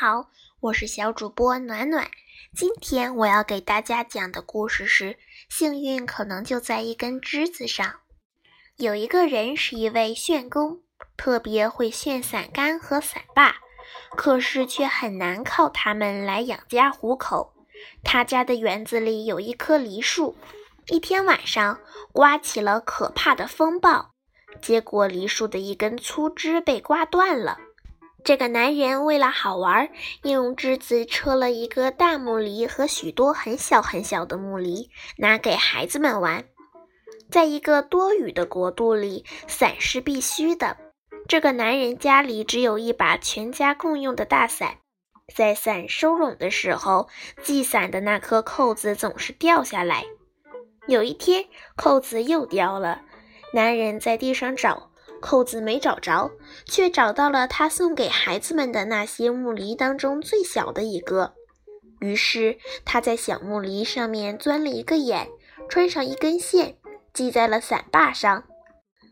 好，我是小主播暖暖。今天我要给大家讲的故事是：幸运可能就在一根枝子上。有一个人是一位旋工，特别会旋伞杆和伞把，可是却很难靠它们来养家糊口。他家的园子里有一棵梨树，一天晚上刮起了可怕的风暴，结果梨树的一根粗枝被刮断了。这个男人为了好玩，用枝子车了一个大木梨和许多很小很小的木梨，拿给孩子们玩。在一个多雨的国度里，伞是必须的。这个男人家里只有一把全家共用的大伞，在伞收拢的时候，系伞的那颗扣子总是掉下来。有一天，扣子又掉了，男人在地上找。扣子没找着，却找到了他送给孩子们的那些木梨当中最小的一个。于是他在小木梨上面钻了一个眼，穿上一根线，系在了伞把上。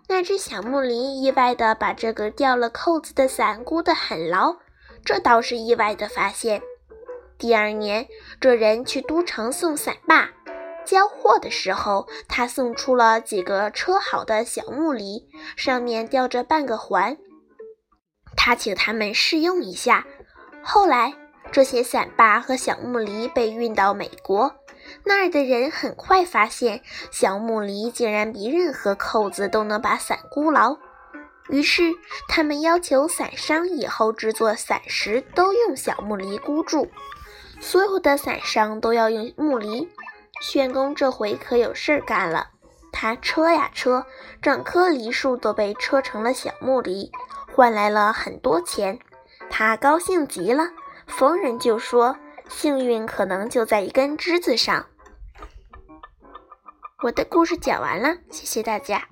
那只小木梨意外地把这个掉了扣子的伞箍得很牢，这倒是意外的发现。第二年，这人去都城送伞把。交货的时候，他送出了几个车好的小木梨，上面吊着半个环。他请他们试用一下。后来，这些伞把和小木梨被运到美国，那儿的人很快发现，小木梨竟然比任何扣子都能把伞箍牢。于是，他们要求伞商以后制作伞时都用小木梨箍住，所有的伞商都要用木梨。旋工这回可有事儿干了，他车呀车，整棵梨树都被车成了小木梨，换来了很多钱。他高兴极了，逢人就说：“幸运可能就在一根枝子上。”我的故事讲完了，谢谢大家。